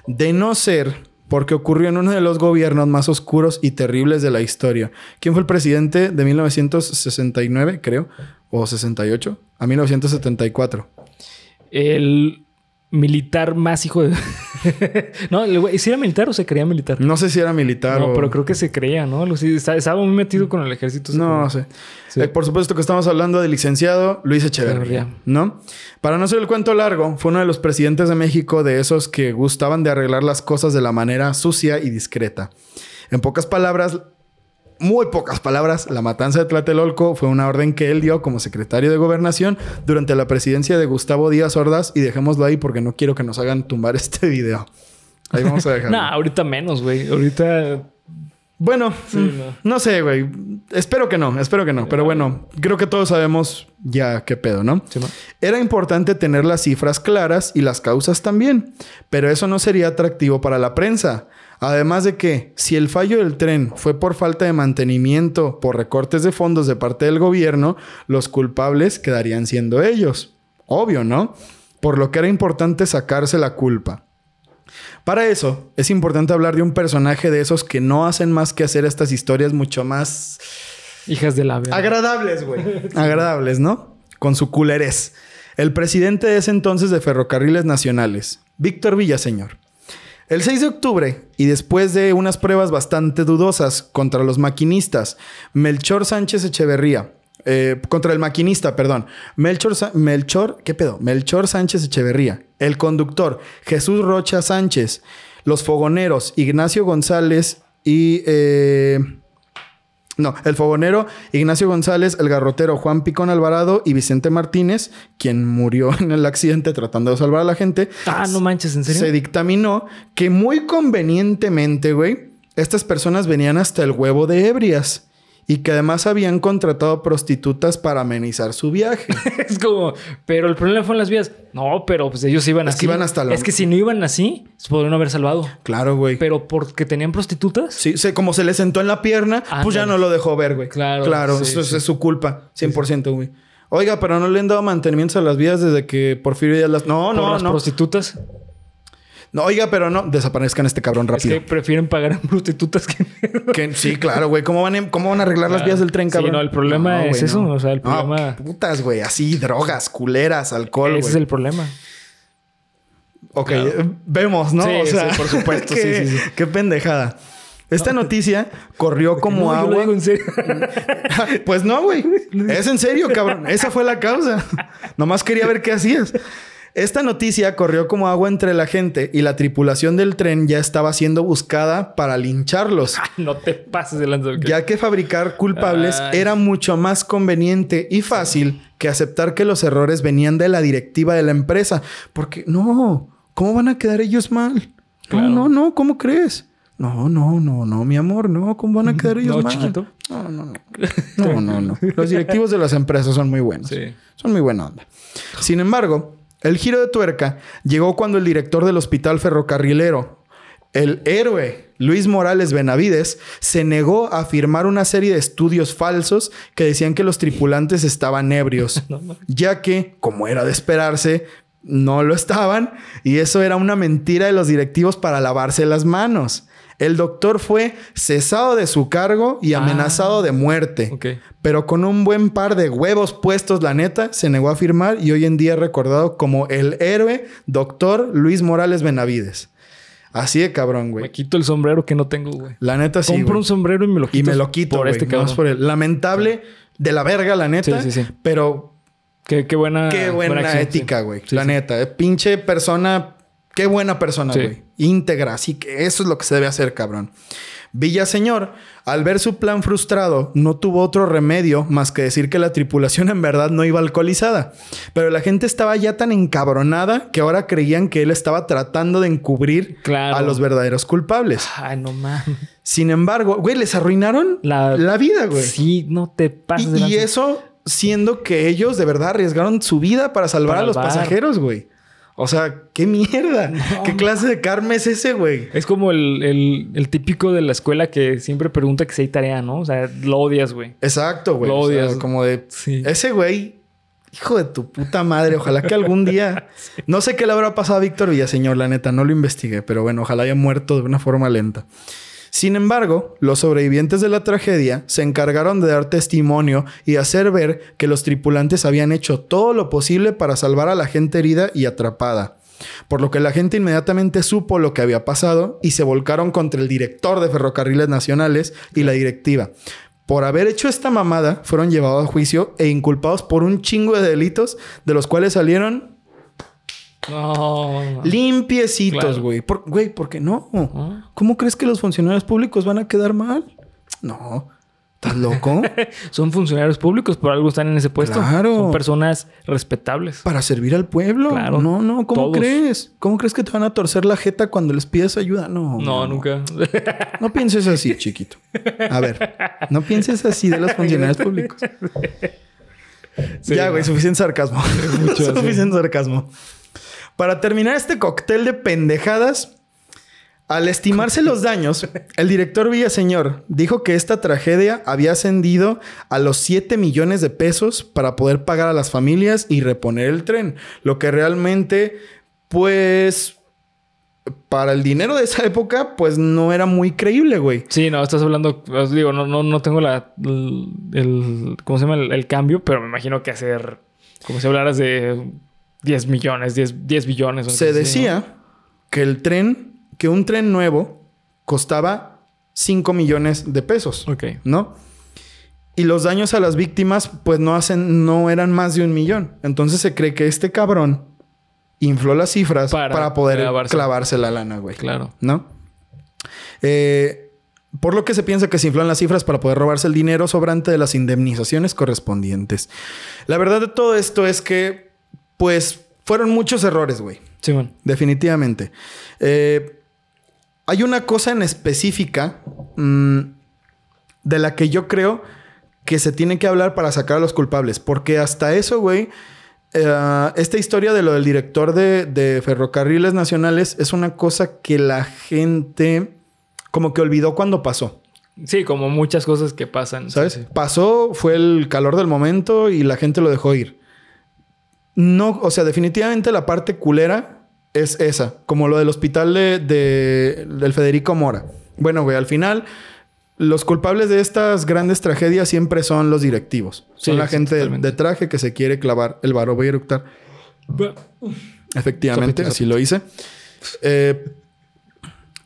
Speaker 3: De no ser porque ocurrió en uno de los gobiernos más oscuros y terribles de la historia. ¿Quién fue el presidente de 1969, creo? ¿O 68? A 1974.
Speaker 1: El militar más hijo de... (laughs) (laughs) no, el güey, ¿sí era militar o se creía militar?
Speaker 3: No sé si era militar
Speaker 1: No,
Speaker 3: o...
Speaker 1: pero creo que se creía, ¿no? Estaba, muy metido con el ejército.
Speaker 3: No
Speaker 1: sé.
Speaker 3: sé.
Speaker 1: Sí.
Speaker 3: Eh, por supuesto que estamos hablando del licenciado Luis Echeverría. ¿no? Para no hacer el cuento largo, fue uno de los presidentes de México de esos que gustaban de arreglar las cosas de la manera sucia y discreta. En pocas palabras, muy pocas palabras, la matanza de Tlatelolco fue una orden que él dio como secretario de gobernación durante la presidencia de Gustavo Díaz Ordaz y dejémoslo ahí porque no quiero que nos hagan tumbar (laughs) este video. Ahí vamos a dejarlo. (laughs)
Speaker 1: No, ahorita menos, güey. Ahorita...
Speaker 3: Bueno,
Speaker 1: Sí,
Speaker 3: mm,
Speaker 1: no.
Speaker 3: no. sé, güey. Espero que no, espero que no. Pero bueno, creo que todos sabemos ya qué pedo, ¿no?
Speaker 1: Sí.
Speaker 3: Era importante tener las cifras claras y las causas también, pero eso no sería atractivo para la prensa. Además de que, si el fallo del tren fue por falta de mantenimiento, por recortes de fondos de parte del gobierno, los culpables quedarían siendo ellos. Obvio, ¿no? Por lo que era importante sacarse la culpa. Para eso, es importante hablar de un personaje de esos que no hacen más que hacer estas historias mucho más
Speaker 1: Hijas de la
Speaker 3: agradables, güey. (laughs) agradables, ¿no? Con su culerés. El presidente de ese entonces de Ferrocarriles Nacionales, Víctor Villaseñor. El 6 de octubre, y después de unas pruebas bastante dudosas contra los maquinistas, Melchor Sánchez Echeverría, eh, contra el maquinista, perdón. Melchor, Melchor, ¿qué pedo? Melchor Sánchez Echeverría. El conductor, Jesús Rocha Sánchez. Los fogoneros, Ignacio González y... eh, no, el fogonero Ignacio González, el garrotero Juan Picón Alvarado y Vicente Martínez, quien murió (laughs) en el accidente tratando de salvar a la gente.
Speaker 1: Ah, no manches, ¿en serio?
Speaker 3: Se dictaminó que muy convenientemente, güey, estas personas venían hasta el huevo de ebrias y que además habían contratado prostitutas para amenizar su viaje. (laughs)
Speaker 1: es como, pero el problema fue en las vías. No, pero pues ellos iban
Speaker 3: Es
Speaker 1: así.
Speaker 3: que iban hasta la-
Speaker 1: Es que si no iban así, se podrían haber salvado.
Speaker 3: claro, güey.
Speaker 1: Pero porque tenían prostitutas.
Speaker 3: Sí, se- como se le sentó en la pierna, pues ya no lo dejó ver, güey.
Speaker 1: Claro,
Speaker 3: Claro,
Speaker 1: sí,
Speaker 3: eso
Speaker 1: sí.
Speaker 3: es su culpa, 100%, güey. Oiga, pero no le han dado mantenimiento a las vías desde que Porfirio Díaz las... No,
Speaker 1: por
Speaker 3: no,
Speaker 1: las
Speaker 3: no.
Speaker 1: prostitutas.
Speaker 3: No, oiga, pero no. Desaparezcan este cabrón
Speaker 1: Es
Speaker 3: rápido.
Speaker 1: que prefieren pagar en prostitutas que.
Speaker 3: Que- sí, claro, güey. ¿Cómo van, a, ¿Cómo van a arreglar las vías del tren,
Speaker 1: Sí,
Speaker 3: cabrón?
Speaker 1: no, el problema es
Speaker 3: güey,
Speaker 1: eso, o sea, el
Speaker 3: No,
Speaker 1: problema-
Speaker 3: putas, güey. Así, drogas, culeras, alcohol,
Speaker 1: Ese
Speaker 3: güey.
Speaker 1: es el problema.
Speaker 3: Ok,
Speaker 1: Claro.
Speaker 3: eh, vemos, ¿no?
Speaker 1: Sí,
Speaker 3: o sea,
Speaker 1: sí, por supuesto, (laughs) sí, sí, sí.
Speaker 3: Qué pendejada. Esta noticia corrió como
Speaker 1: No, yo lo
Speaker 3: agua.
Speaker 1: digo en serio. (laughs)
Speaker 3: pues no, güey. (laughs) Es en serio, cabrón. Esa fue la causa. Nomás quería ver qué hacías. Esta noticia corrió como agua entre la gente y la tripulación del tren ya estaba siendo buscada para lincharlos. (laughs)
Speaker 1: no te pases de lanza.
Speaker 3: Ya que fabricar culpables
Speaker 1: Ay.
Speaker 3: era mucho más conveniente y fácil que aceptar que los errores venían de la directiva de la empresa. Porque no, ¿cómo van a quedar ellos mal?
Speaker 1: Claro.
Speaker 3: No, no, no, ¿cómo crees? No, no, no, no, mi amor, no, ¿cómo van a quedar (laughs) ellos
Speaker 1: No,
Speaker 3: mal?
Speaker 1: chiquito.
Speaker 3: No, no, no. No, no, no. Los directivos de las empresas son muy buenos.
Speaker 1: Sí.
Speaker 3: Son muy buena onda. Sin embargo, el giro de tuerca llegó cuando el director del hospital ferrocarrilero, el héroe Luis Morales Benavides, se negó a firmar una serie de estudios falsos que decían que los tripulantes estaban ebrios, (laughs) ya que, como era de esperarse, no lo estaban y eso era una mentira de los directivos para lavarse las manos. El doctor fue cesado de su cargo y
Speaker 1: Ah.
Speaker 3: amenazado de muerte. Pero con un buen par de huevos puestos, la neta, se negó a firmar y hoy en día es recordado como el héroe doctor Luis Morales Benavides. Así de cabrón,
Speaker 1: Me
Speaker 3: güey.
Speaker 1: quito el sombrero que no tengo, güey.
Speaker 3: La neta sí.
Speaker 1: Compro
Speaker 3: güey.
Speaker 1: un sombrero y me lo quito.
Speaker 3: Y me lo quito
Speaker 1: por
Speaker 3: güey,
Speaker 1: este cabrón.
Speaker 3: por el lamentable de la verga, la neta.
Speaker 1: Sí, sí, sí.
Speaker 3: Pero
Speaker 1: Qué, qué buena.
Speaker 3: qué buena,
Speaker 1: acción,
Speaker 3: ética, güey.
Speaker 1: Sí,
Speaker 3: la
Speaker 1: sí.
Speaker 3: neta. eh, Pinche persona. Qué buena persona,
Speaker 1: Sí.
Speaker 3: güey. Íntegra. Así que eso es lo que se debe hacer, cabrón. Villaseñor, al ver su plan frustrado, no tuvo otro remedio más que decir que la tripulación en verdad no iba alcoholizada. Pero la gente estaba ya tan encabronada que ahora creían que él estaba tratando de encubrir
Speaker 1: Claro.
Speaker 3: a los verdaderos culpables.
Speaker 1: Ay, no mames.
Speaker 3: Sin embargo, güey, les arruinaron la,
Speaker 1: La-
Speaker 3: vida, güey.
Speaker 1: Sí, no te pases
Speaker 3: Y, y eso siendo que ellos de verdad arriesgaron su vida para salvar
Speaker 1: Para
Speaker 3: a los pasajeros, güey. O sea, qué mierda. ¿Qué clase de karma es ese, güey?
Speaker 1: Es como el, el- el típico de la escuela que siempre pregunta que si hay tarea, ¿no? O sea, lo odias, güey.
Speaker 3: Exacto, güey.
Speaker 1: Lo
Speaker 3: O sea,
Speaker 1: odias.
Speaker 3: como de
Speaker 1: Sí.
Speaker 3: ese güey, hijo de tu puta madre. Ojalá que algún día. (laughs) No sé qué le habrá pasado a Víctor Villaseñor, la neta, no lo investigué, pero bueno, ojalá haya muerto de una forma lenta. Sin embargo, los sobrevivientes de la tragedia se encargaron de dar testimonio y hacer ver que los tripulantes habían hecho todo lo posible para salvar a la gente herida y atrapada. Por lo que la gente inmediatamente supo lo que había pasado y se volcaron contra el director de Ferrocarriles Nacionales y la directiva. Por haber hecho esta mamada, fueron llevados a juicio e inculpados por un chingo de delitos, de los cuales salieron
Speaker 1: No.
Speaker 3: limpiecitos, güey. Güey, ¿por qué no?
Speaker 1: Ah.
Speaker 3: ¿Cómo crees que los funcionarios públicos van a quedar mal? No. ¿Estás loco? (laughs)
Speaker 1: Son funcionarios públicos, por algo están en ese puesto.
Speaker 3: Claro.
Speaker 1: Son personas respetables.
Speaker 3: Para servir al pueblo.
Speaker 1: Claro.
Speaker 3: No, no. ¿Cómo
Speaker 1: Todos.
Speaker 3: crees? ¿Cómo crees que te van a torcer la jeta cuando les pides ayuda? No.
Speaker 1: No, nunca.
Speaker 3: No pienses así, chiquito. A ver, no pienses así de los funcionarios públicos.
Speaker 1: Sí,
Speaker 3: ya, güey,
Speaker 1: no.
Speaker 3: suficiente sarcasmo. (laughs)
Speaker 1: mucho,
Speaker 3: suficiente sarcasmo. Para terminar este cóctel de pendejadas, al estimarse los daños, el director Villaseñor dijo que esta tragedia había ascendido a los 7 millones de pesos para poder pagar a las familias y reponer el tren. Lo que realmente, pues, para el dinero de esa época, pues no era muy creíble, güey.
Speaker 1: Sí, no, estás hablando, os digo, no, no, no tengo la, ¿cómo se llama? El, el cambio, pero me imagino que hacer, como si hablaras de 10 millones, 10, 10 billones. o
Speaker 3: Se
Speaker 1: así,
Speaker 3: decía que el tren, que un tren nuevo costaba 5 millones de pesos,
Speaker 1: ¿no? Ok.
Speaker 3: ¿no? Y los daños a las víctimas, pues no hacen, no eran más de un millón. Entonces se cree que este cabrón infló las cifras para,
Speaker 1: Para
Speaker 3: poder
Speaker 1: clavarse.
Speaker 3: clavarse la lana, güey.
Speaker 1: Claro.
Speaker 3: ¿No? Eh, por lo que se piensa que se inflan las cifras para poder robarse el dinero sobrante de las indemnizaciones correspondientes. La verdad de todo esto es que, pues, fueron muchos errores, güey.
Speaker 1: Simón.
Speaker 3: Definitivamente. Eh, hay una cosa en específica mm, de la que yo creo que se tiene que hablar para sacar a los culpables. Porque hasta eso, güey, eh, esta historia de lo del director de, de Ferrocarriles Nacionales es una cosa que la gente como que olvidó cuando pasó.
Speaker 1: Sí, como muchas cosas que pasan.
Speaker 3: ¿Sabes?
Speaker 1: Sí, sí.
Speaker 3: Pasó, fue el calor del momento y la gente lo dejó ir. No, o sea, definitivamente la parte culera es esa, como lo del hospital de, de- del Federico Mora. Bueno, güey, al final, los culpables de estas grandes tragedias siempre son los directivos. Son la gente de,
Speaker 1: totalmente.
Speaker 3: de traje que se quiere clavar el varo. Voy a eructar. Efectivamente, así lo hice. Eh,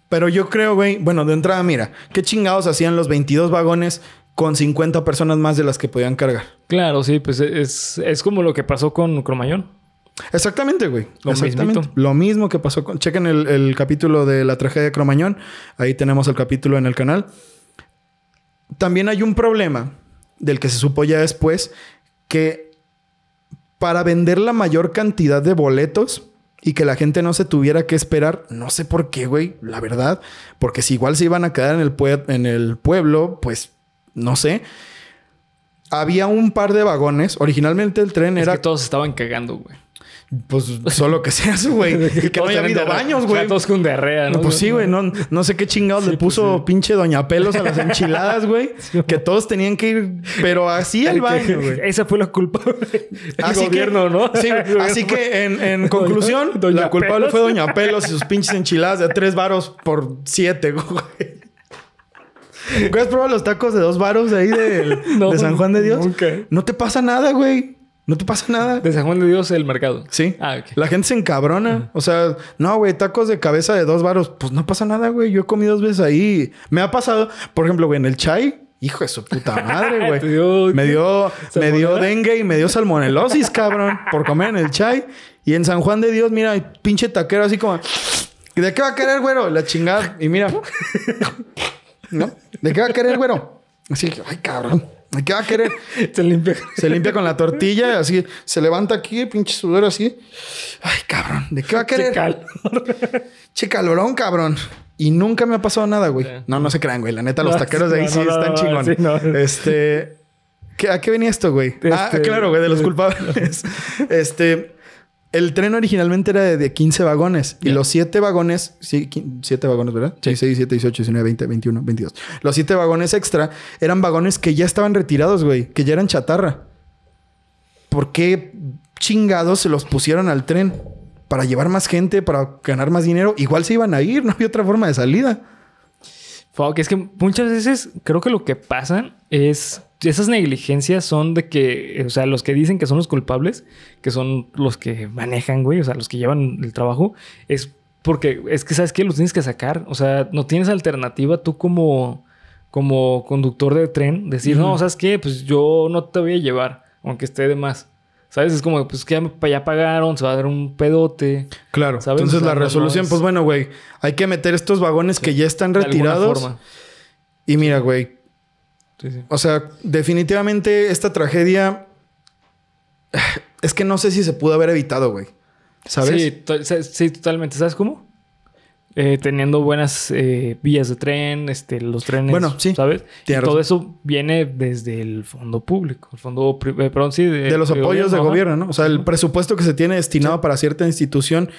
Speaker 3: pero yo creo, güey, bueno, de entrada, mira, ¿qué chingados hacían los 22 vagones con 50 personas más de las que podían cargar?
Speaker 1: Claro, sí, pues es, es como lo que pasó con Cromañón.
Speaker 3: Exactamente, güey.
Speaker 1: Lo
Speaker 3: Exactamente.
Speaker 1: mismito.
Speaker 3: Lo mismo que pasó con... Chequen el, el capítulo de la tragedia de Cromañón. Ahí tenemos el capítulo en el canal. También hay un problema del que se supo ya después que para vender la mayor cantidad de boletos y que la gente no se tuviera que esperar, no sé por qué, güey, la verdad, porque si igual se iban a quedar en el, pue- en el pueblo, pues no sé. Había un par de vagones. Originalmente el tren
Speaker 1: Es
Speaker 3: era
Speaker 1: que todos estaban cagando, güey.
Speaker 3: pues solo que sea eso, güey. (laughs) Y que no haya habido baños, güey.
Speaker 1: Todos con diarrea, ¿no?
Speaker 3: Pues sí, güey. No, no sé qué chingados le puso pinche Doña Pelos a las enchiladas, (laughs) güey. que todos tenían que ir, pero así
Speaker 1: El que-
Speaker 3: baño, güey.
Speaker 1: Esa fue la culpa. El gobierno,
Speaker 3: que,
Speaker 1: ¿no?
Speaker 3: Sí, (laughs) así que en, en conclusión,
Speaker 1: Doña
Speaker 3: la culpable
Speaker 1: Pelos.
Speaker 3: fue Doña Pelos y sus pinches enchiladas de tres varos por siete, güey. ¿Güey, ¿Has probado los tacos de dos varos ahí del- (laughs)
Speaker 1: No,
Speaker 3: de San Juan de Dios?
Speaker 1: nunca.
Speaker 3: No te pasa nada, güey. No te pasa nada.
Speaker 1: De San Juan de Dios, el mercado.
Speaker 3: Sí.
Speaker 1: Ah.
Speaker 3: La gente se encabrona. O sea, no, güey, tacos de cabeza de dos varos. Pues no pasa nada, güey. Yo he comido dos veces ahí. Me ha pasado, por ejemplo, güey, en el chai. Hijo de su puta madre, güey. (laughs)
Speaker 1: Dio-
Speaker 3: me dio, me dio dengue y me dio salmonelosis, cabrón, por comer en el chai. Y en San Juan de Dios, mira, pinche taquero así como, ¿de qué va a querer, güero? La chingada. Y mira, (laughs) ¿no? ¿De qué va a querer, güero? Así, ay, cabrón. ¿De qué va a querer? (laughs)
Speaker 1: Se limpia.
Speaker 3: Se limpia con la tortilla, así, se levanta aquí, pinche sudor así. Ay, cabrón, ¿de qué va a querer?
Speaker 1: Qué calor.
Speaker 3: Che, calorón, cabrón. Y nunca me ha pasado nada, güey.
Speaker 1: Sí.
Speaker 3: No, no se crean, güey. La neta, los
Speaker 1: No,
Speaker 3: taqueros de ahí
Speaker 1: no,
Speaker 3: sí
Speaker 1: no,
Speaker 3: están chingones.
Speaker 1: sí.
Speaker 3: Este. ¿qué- ¿A qué venía esto, güey? Ah,
Speaker 1: Este-
Speaker 3: claro, güey, de los culpables. (laughs) este. El tren originalmente era de, de 15 vagones. Y
Speaker 1: Ya.
Speaker 3: los 7 vagones... Sí, 7 vagones, ¿verdad?
Speaker 1: Sí.
Speaker 3: 16, 17, 18, 19, 20, 21, 22. Los 7 vagones extra eran vagones que ya estaban retirados, güey. Que ya eran chatarra. ¿Por qué chingados se los pusieron al tren? Para llevar más gente, para ganar más dinero. Igual se iban a ir, no (laughs) había otra forma de salida.
Speaker 1: Fuck, es que muchas veces creo que lo que pasa es. Esas negligencias son de que, o sea, los que dicen que son los culpables, que son los que manejan, güey, o sea, los que llevan el trabajo, es porque es que, ¿sabes qué? Los tienes que sacar. O sea, no tienes alternativa tú como, como conductor de tren, decir, no, ¿sabes qué? Pues yo no te voy a llevar, aunque esté de más. ¿Sabes? Es como, pues que ya, pagaron, se va a dar un pedote.
Speaker 3: Claro.
Speaker 1: ¿Sabes?
Speaker 3: Entonces
Speaker 1: O sea,
Speaker 3: la resolución,
Speaker 1: no es-
Speaker 3: pues bueno, güey. Hay que meter estos vagones que ya están
Speaker 1: de
Speaker 3: retirados.
Speaker 1: forma.
Speaker 3: Y mira, güey.
Speaker 1: Sí, sí.
Speaker 3: O sea, definitivamente esta tragedia... Es que no sé si se pudo haber evitado, güey. ¿Sabes?
Speaker 1: Sí, to- sí, totalmente. ¿Sabes cómo? Eh, teniendo buenas eh, vías de tren, este, los trenes,
Speaker 3: Bueno, sí.
Speaker 1: ¿sabes? Y todo eso viene desde el fondo público, el fondo, eh, perdón, sí, de,
Speaker 3: de los apoyos de
Speaker 1: ajá.
Speaker 3: gobierno, ¿no? O sea, el presupuesto que se tiene destinado para cierta institución,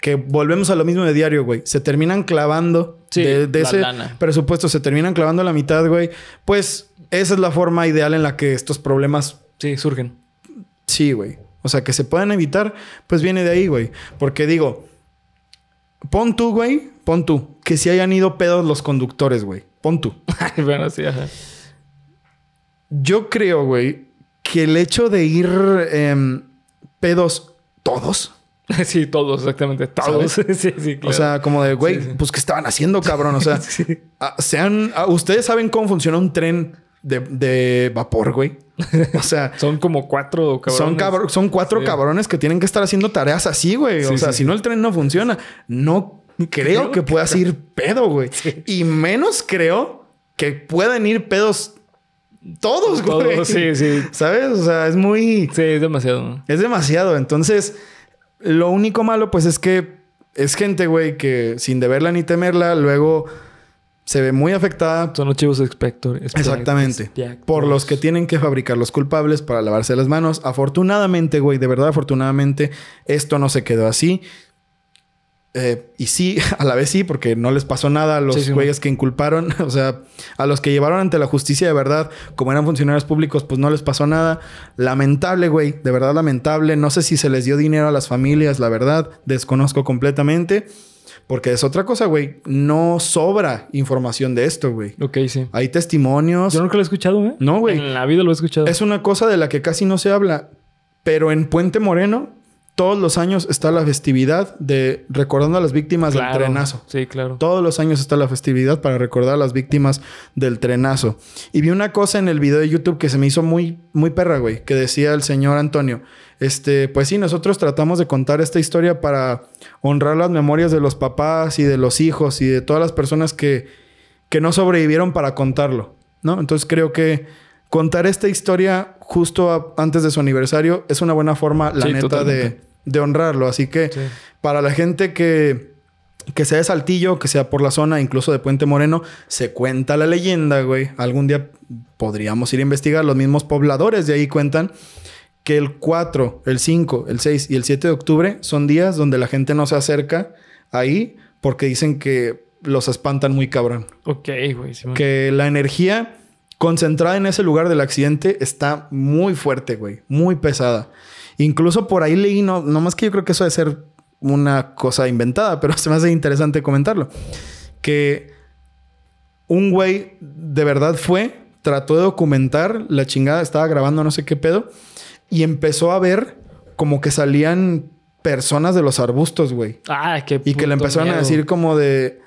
Speaker 3: que volvemos a lo mismo de diario, güey. Se terminan clavando
Speaker 1: Sí,
Speaker 3: de, de ese
Speaker 1: lana.
Speaker 3: presupuesto, se terminan clavando la mitad, güey. Pues esa es la forma ideal en la que estos problemas,
Speaker 1: Sí, surgen.
Speaker 3: sí, güey. O sea, que se puedan evitar, pues viene de ahí, güey. Porque digo, pon tú, güey, pon tú, que si hayan ido pedos los conductores, güey. Pon tú. (laughs)
Speaker 1: bueno, sí, ajá.
Speaker 3: Yo creo, güey, que el hecho de ir em, pedos todos, (laughs)
Speaker 1: Sí, todos, exactamente. Todos. (laughs) sí, sí, claro.
Speaker 3: o sea, como de, güey,
Speaker 1: Sí,
Speaker 3: pues, ¿qué estaban haciendo, cabrón? O sea, (laughs) ah, sean, ah, ustedes saben cómo funciona un tren de, de vapor, güey. O sea,
Speaker 1: Son como cuatro cabrones.
Speaker 3: son, cabr- son cuatro cabrones que tienen que estar haciendo tareas así, güey. o sea, si no el tren no funciona, no creo,
Speaker 1: Creo
Speaker 3: que
Speaker 1: que
Speaker 3: puedas ir pedo, güey. Y menos creo que puedan ir pedos todos,
Speaker 1: Todo,
Speaker 3: güey.
Speaker 1: sí, sí.
Speaker 3: ¿Sabes? O sea, es muy...
Speaker 1: Sí, es demasiado.
Speaker 3: Es demasiado. Entonces, lo único malo, pues, es que es gente, güey, que sin deberla ni temerla, luego se ve muy afectada
Speaker 1: Son los chivos expectores.
Speaker 3: Exactamente. por los que tienen que fabricar los culpables para lavarse las manos. Afortunadamente, güey, de verdad, afortunadamente, esto no se quedó así. Eh, y sí, (laughs) a la vez sí, porque no les pasó nada a los
Speaker 1: Sí, sí,
Speaker 3: güeyes que inculparon. (laughs) O sea, a los que llevaron ante la justicia de verdad, como eran funcionarios públicos, pues no les pasó nada. Lamentable, güey, de verdad lamentable. No sé si se les dio dinero a las familias, la verdad, desconozco completamente. Porque es otra cosa, güey. No sobra información de esto, güey.
Speaker 1: Ok, sí.
Speaker 3: Hay testimonios.
Speaker 1: Yo nunca lo he escuchado, ¿eh?
Speaker 3: No, güey.
Speaker 1: En la vida lo he escuchado.
Speaker 3: Es una cosa de la que casi no se habla. Pero en Puente Moreno, todos los años está la festividad de recordando a las víctimas
Speaker 1: Claro.
Speaker 3: del trenazo.
Speaker 1: Sí, claro.
Speaker 3: Todos los años está la festividad para recordar a las víctimas del trenazo. Y vi una cosa en el video de YouTube que se me hizo muy, muy perra, güey, que decía el señor Antonio. Este, pues sí, nosotros tratamos de contar esta historia para honrar las memorias de los papás y de los hijos y de todas las personas que, que no sobrevivieron para contarlo, ¿no? Entonces creo que contar esta historia justo a- antes de su aniversario es una buena forma, la
Speaker 1: Sí,
Speaker 3: neta, de, honrarlo. Así que
Speaker 1: Sí.
Speaker 3: para la gente que, que sea de Saltillo, que sea por la zona, incluso de Puente Moreno, se cuenta la leyenda, güey. Algún día podríamos ir a investigar. Los mismos pobladores de ahí cuentan que el 4, el 5, el 6 y el 7 de octubre son días donde la gente no se acerca ahí porque dicen que los espantan muy cabrón.
Speaker 1: Ok, güey. sí,
Speaker 3: Que la energía concentrada en ese lugar del accidente está muy fuerte, güey. Muy pesada. Incluso por ahí leí, no, no más que yo creo que eso debe ser una cosa inventada, (laughs) pero se me hace interesante comentarlo. Que un güey de verdad fue, trató de documentar la chingada, estaba grabando no sé qué pedo, y empezó a ver como que salían personas de los arbustos, güey.
Speaker 1: Ah, qué
Speaker 3: Y que le empezaron a decir como de...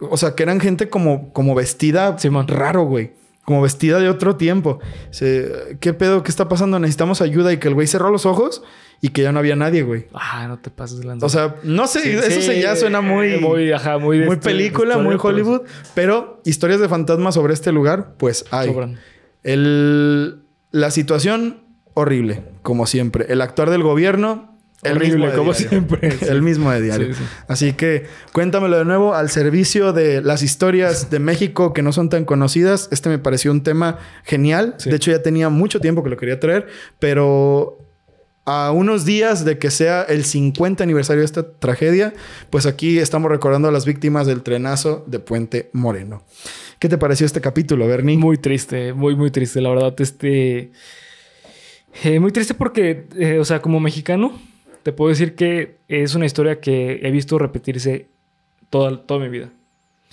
Speaker 3: O sea, que eran gente como, como vestida
Speaker 1: Simón.
Speaker 3: raro, güey. Como vestida de otro tiempo. Se, ¿Qué pedo? ¿Qué está pasando? Necesitamos ayuda. Y que el güey cerró los ojos y que ya no había nadie, güey.
Speaker 1: Ah, no te pases de lanza.
Speaker 3: O sea, no sé,
Speaker 1: Sí,
Speaker 3: eso
Speaker 1: sí,
Speaker 3: se ya suena muy...
Speaker 1: eh, muy, ajá, muy,
Speaker 3: muy
Speaker 1: este-
Speaker 3: película, muy Hollywood. Pero historias de fantasmas sobre este lugar, pues hay.
Speaker 1: Sobran.
Speaker 3: El, la situación, horrible, como siempre. El actuar del gobierno, el
Speaker 1: Horrible,
Speaker 3: mismo de
Speaker 1: como
Speaker 3: diario.
Speaker 1: siempre. (laughs)
Speaker 3: El mismo de diario.
Speaker 1: Sí, sí.
Speaker 3: Así que cuéntamelo de nuevo al servicio de las historias de México que no son tan conocidas. Este me pareció un tema genial.
Speaker 1: Sí.
Speaker 3: De hecho, ya tenía mucho tiempo que lo quería traer, pero a unos días de que sea el 50 aniversario de esta tragedia, pues aquí estamos recordando a las víctimas del trenazo de Puente Moreno. ¿Qué te pareció este capítulo, Bernie?
Speaker 1: Muy triste, muy, muy triste, la verdad. Este. eh, muy triste porque, eh, o sea, como mexicano, te puedo decir que es una historia que he visto repetirse toda, toda mi vida.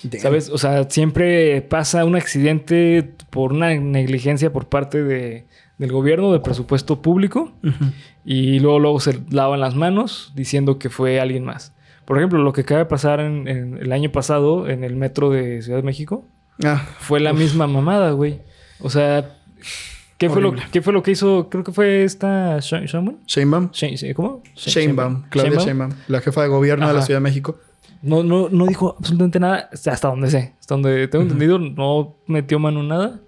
Speaker 3: Damn.
Speaker 1: ¿Sabes? O sea, siempre pasa un accidente por una negligencia por parte de, del gobierno, del presupuesto público, y luego, luego se lavan las manos diciendo que fue alguien más. Por ejemplo, lo que acaba de pasar en, en el año pasado en el metro de Ciudad de México
Speaker 3: Ah,
Speaker 1: fue la misma mamada, güey. O sea, ¿qué fue, lo. ¿qué fue lo que hizo? Creo que fue esta Sha- Shaman.
Speaker 3: Sheinbaum.
Speaker 1: ¿Cómo? Sh-
Speaker 3: Sheinbaum. Claudia
Speaker 1: Sheinbaum.
Speaker 3: La jefa de gobierno de la. Ciudad de México.
Speaker 1: No, no, no dijo absolutamente nada hasta donde sé. Hasta donde tengo entendido, no metió mano en nada.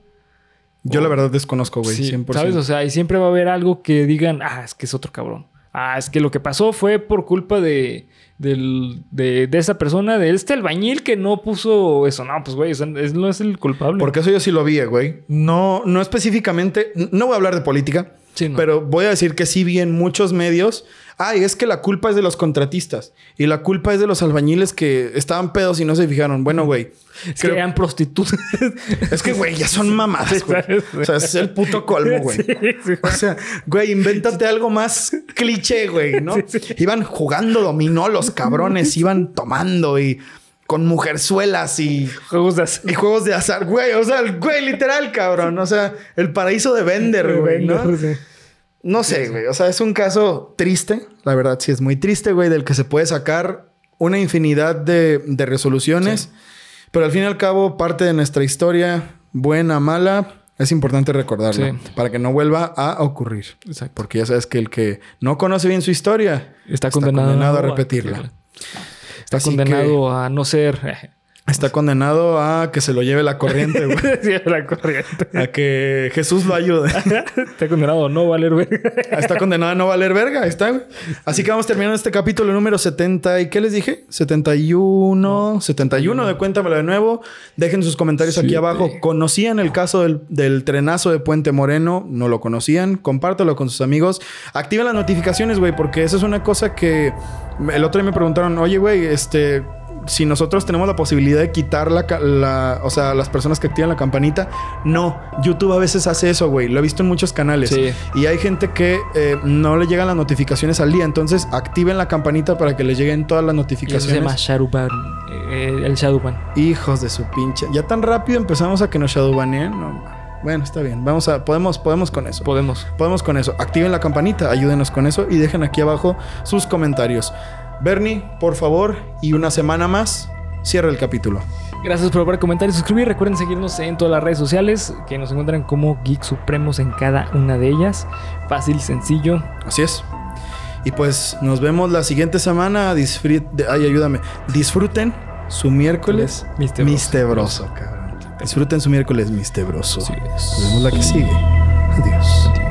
Speaker 3: Yo la verdad desconozco, güey.
Speaker 1: Sí,
Speaker 3: 100%.
Speaker 1: ¿Sabes? O sea, y siempre va a haber algo que digan, ah, es que es otro cabrón. Ah, es que lo que pasó fue por culpa de, de, de esa persona, de este albañil que no puso eso. No, pues, güey, no es el culpable.
Speaker 3: Porque eso yo sí lo vi, eh, güey. No, no específicamente, no voy a hablar de política,
Speaker 1: Sí, no.
Speaker 3: pero voy a decir que sí vi en muchos medios, ay, es que la culpa es de los contratistas y la culpa es de los albañiles que estaban pedos y no se fijaron. Bueno, güey,
Speaker 1: es
Speaker 3: creo-
Speaker 1: que eran prostitutas. (laughs)
Speaker 3: es que, güey, ya son mamadas, güey. O sea, es el puto colmo, güey.
Speaker 1: Sí, sí.
Speaker 3: O sea, güey, invéntate algo más cliché, güey, ¿no? Iban jugando dominó los cabrones, (laughs) iban tomando y con mujerzuelas y
Speaker 1: Juegos de azar.
Speaker 3: Y juegos de azar, güey. O sea, el güey, literal, cabrón. O sea, el paraíso de Bender, güey, ¿no? No sé, güey. O sea, es un caso triste. La verdad, sí es muy triste, güey, del que se puede sacar una infinidad de, de resoluciones. Pero al fin y al cabo, parte de nuestra historia, buena, mala, Es importante recordarlo
Speaker 1: Sí.
Speaker 3: para que no vuelva a ocurrir.
Speaker 1: Exacto.
Speaker 3: Porque ya sabes que el que no conoce bien su historia
Speaker 1: Está condenado,
Speaker 3: a repetirla.
Speaker 1: Está
Speaker 3: Así
Speaker 1: condenado a no ser.
Speaker 3: Está condenado a que se lo lleve la corriente, güey. (laughs)
Speaker 1: La corriente.
Speaker 3: a que Jesús lo ayude. (laughs)
Speaker 1: Está condenado a no valer verga.
Speaker 3: Está condenado a no valer verga. Ahí está, güey. Así que vamos terminando este capítulo número 70. ¿Y qué les dije? 71. 71 de Cuéntamelo de nuevo. Dejen sus comentarios aquí abajo. ¿Conocían el caso del, del trenazo de Puente Moreno? ¿No lo conocían? Compártelo con sus amigos. Activen las notificaciones, güey, porque eso es una cosa que el otro día me preguntaron, oye, güey, este. Si nosotros tenemos la posibilidad de quitar la, la- O sea, las personas que activan la campanita. No. YouTube a veces hace eso, güey. Lo he visto en muchos canales.
Speaker 1: Sí.
Speaker 3: Y hay gente que eh, no le llegan las notificaciones al día. Entonces, activen la campanita para que les lleguen todas las
Speaker 1: Y eso
Speaker 3: notificaciones.
Speaker 1: se llama Shadowban. eh, el Shadowban.
Speaker 3: Hijos de su pinche. Ya tan rápido empezamos a que nos shadowbaneen. No, bueno, está bien. Vamos a... Podemos, podemos con eso.
Speaker 1: Podemos.
Speaker 3: Podemos con eso. Activen la campanita, ayúdenos con eso y dejen aquí abajo sus comentarios. Bernie, por favor, y una semana más, cierra el capítulo.
Speaker 1: Gracias por ver, comentar y suscribir. Recuerden seguirnos en todas las redes sociales que nos encuentran como Geek Supremos en cada una de ellas. Fácil, sencillo.
Speaker 3: Así es. Y pues nos vemos la siguiente semana. Ay, ayúdame. Disfruten su miércoles
Speaker 1: Mistebroso.
Speaker 3: mistebroso, cabrón. Disfruten su miércoles mistebroso. Nos vemos la que sigue. Adiós.